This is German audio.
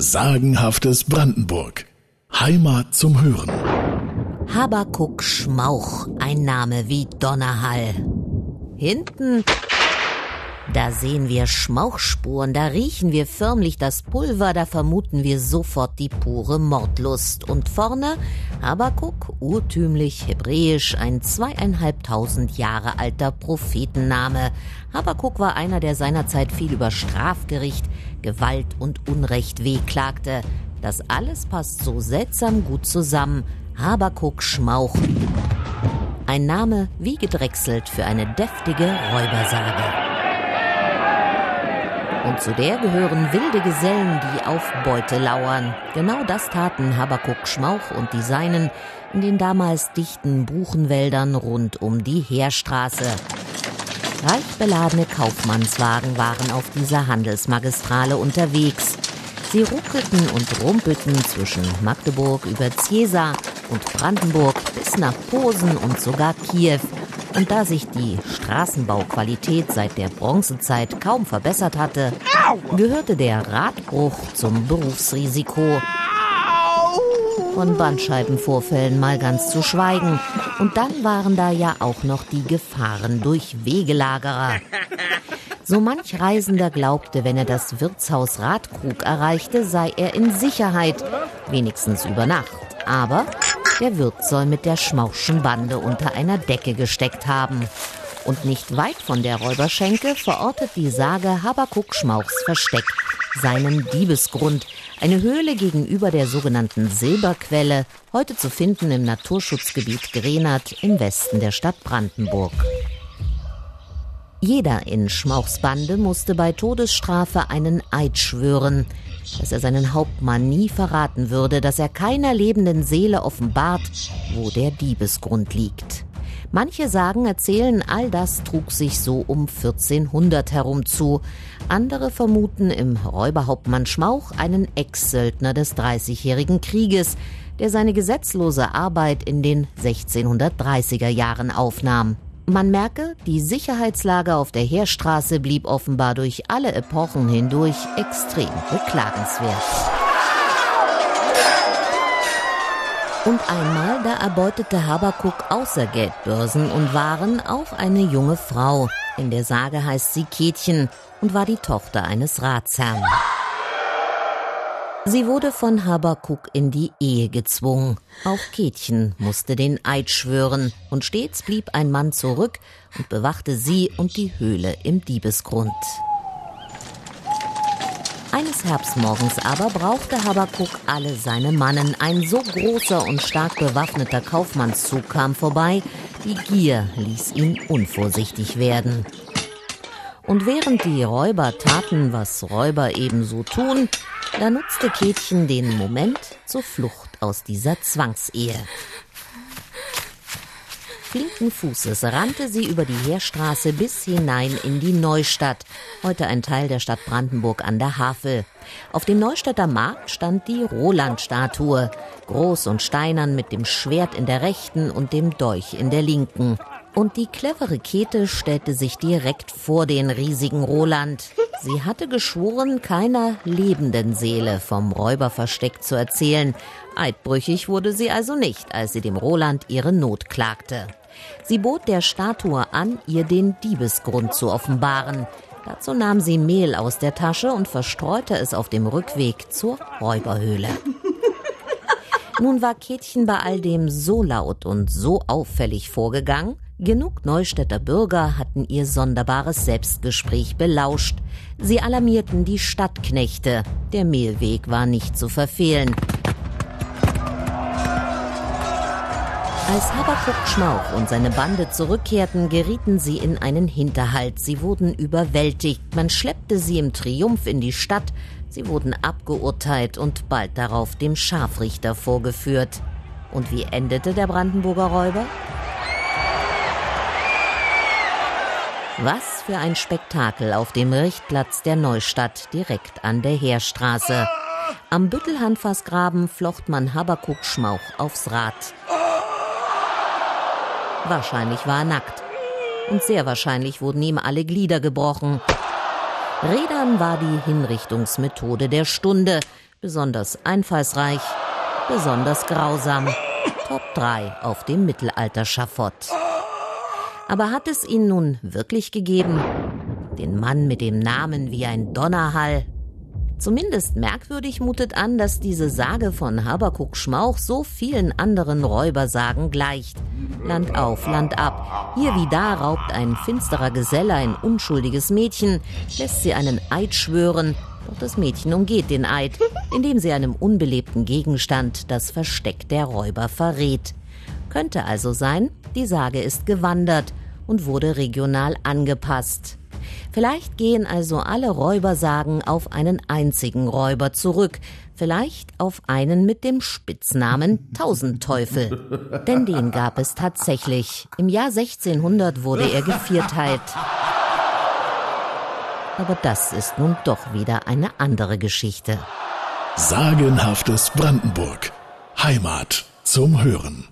Sagenhaftes Brandenburg. Heimat zum Hören. Habakuk Schmauch, ein Name wie Donnerhall. Hinten, da sehen wir Schmauchspuren, da riechen wir förmlich das Pulver, da vermuten wir sofort die pure Mordlust. Und vorne Habakuk, urtümlich hebräisch, ein zweieinhalbtausend Jahre alter Prophetenname. Habakuk war einer, der seinerzeit viel über Strafgericht, Gewalt und Unrecht wehklagte. Das alles passt so seltsam gut zusammen. Habakuk Schmauch. Ein Name wie gedrechselt für eine deftige Räubersage. Und zu der gehören wilde Gesellen, die auf Beute lauern. Genau das taten Habakuk Schmauch und die Seinen in den damals dichten Buchenwäldern rund um die Heerstraße. Reich beladene Kaufmannswagen waren auf dieser Handelsmagistrale unterwegs. Sie ruckelten und rumpelten zwischen Magdeburg über Ziesa und Brandenburg bis nach Posen und sogar Kiew. Und da sich die Straßenbauqualität seit der Bronzezeit kaum verbessert hatte, gehörte der Radbruch zum Berufsrisiko. Von Bandscheibenvorfällen mal ganz zu schweigen. Und dann waren da ja auch noch die Gefahren durch Wegelagerer. So manch Reisender glaubte, wenn er das Wirtshaus Radkrug erreichte, sei er in Sicherheit, wenigstens über Nacht. Aber der Wirt soll mit der Schmauchschen Bande unter einer Decke gesteckt haben. Und nicht weit von der Räuberschenke verortet die Sage Habakuk Schmauchs Versteck, seinen Diebesgrund, eine Höhle gegenüber der sogenannten Silberquelle, heute zu finden im Naturschutzgebiet Grenat im Westen der Stadt Brandenburg. Jeder in Schmauchs Bande musste bei Todesstrafe einen Eid schwören, dass er seinen Hauptmann nie verraten würde, dass er keiner lebenden Seele offenbart, wo der Diebesgrund liegt. Manche sagen, erzählen, all das trug sich so um 1400 herum zu. Andere vermuten im Räuberhauptmann Schmauch einen Ex-Söldner des Dreißigjährigen Krieges, der seine gesetzlose Arbeit in den 1630er Jahren aufnahm. Man merke, die Sicherheitslage auf der Heerstraße blieb offenbar durch alle Epochen hindurch extrem beklagenswert. Und einmal, da erbeutete Habakuk außer Geldbörsen und Waren auch eine junge Frau. In der Sage heißt sie Kätchen und war die Tochter eines Ratsherrn. Sie wurde von Habakuk in die Ehe gezwungen. Auch Kätchen musste den Eid schwören und stets blieb ein Mann zurück und bewachte sie und die Höhle im Diebesgrund. Eines Herbstmorgens aber brauchte Habakuk alle seine Mannen. Ein so großer und stark bewaffneter Kaufmannszug kam vorbei, die Gier ließ ihn unvorsichtig werden. Und während die Räuber taten, was Räuber ebenso tun, da nutzte Kätchen den Moment zur Flucht aus dieser Zwangsehe. Flinken Fußes rannte sie über die Heerstraße bis hinein in die Neustadt, heute ein Teil der Stadt Brandenburg an der Havel. Auf dem Neustädter Markt stand die Roland-Statue, groß und steinern mit dem Schwert in der rechten und dem Dolch in der linken. Und die clevere Käthe stellte sich direkt vor den riesigen Roland. Sie hatte geschworen, keiner lebenden Seele vom Räuberversteck zu erzählen. Eidbrüchig wurde sie also nicht, als sie dem Roland ihre Not klagte. Sie bot der Statue an, ihr den Diebesgrund zu offenbaren. Dazu nahm sie Mehl aus der Tasche und verstreute es auf dem Rückweg zur Räuberhöhle. Nun war Kätchen bei all dem so laut und so auffällig vorgegangen, Genug Neustädter Bürger hatten ihr sonderbares Selbstgespräch belauscht. Sie alarmierten die Stadtknechte. Der Mehlweg war nicht zu verfehlen. Als Habakuk Schmauch und seine Bande zurückkehrten, gerieten sie in einen Hinterhalt. Sie wurden überwältigt. Man schleppte sie im Triumph in die Stadt. Sie wurden abgeurteilt und bald darauf dem Scharfrichter vorgeführt. Und wie endete der Brandenburger Räuber? Was für ein Spektakel auf dem Richtplatz der Neustadt direkt an der Heerstraße. Am Büttelhandfassgraben flocht man Habakuk Schmauch aufs Rad. Wahrscheinlich war er nackt. Und sehr wahrscheinlich wurden ihm alle Glieder gebrochen. Rädern war die Hinrichtungsmethode der Stunde. Besonders einfallsreich, besonders grausam. Top 3 auf dem Mittelalter-Schafott. Aber hat es ihn nun wirklich gegeben? Den Mann mit dem Namen wie ein Donnerhall? Zumindest merkwürdig mutet an, dass diese Sage von Habakuk Schmauch so vielen anderen Räubersagen gleicht. Land auf, Land ab. Hier wie da raubt ein finsterer Geselle ein unschuldiges Mädchen, lässt sie einen Eid schwören, doch das Mädchen umgeht den Eid, indem sie einem unbelebten Gegenstand das Versteck der Räuber verrät. Könnte also sein, die Sage ist gewandert und wurde regional angepasst. Vielleicht gehen also alle Räubersagen auf einen einzigen Räuber zurück, vielleicht auf einen mit dem Spitznamen Tausendteufel. Denn den gab es tatsächlich. Im Jahr 1600 wurde er gevierteilt. Aber das ist nun doch wieder eine andere Geschichte. Sagenhaftes Brandenburg. Heimat zum Hören.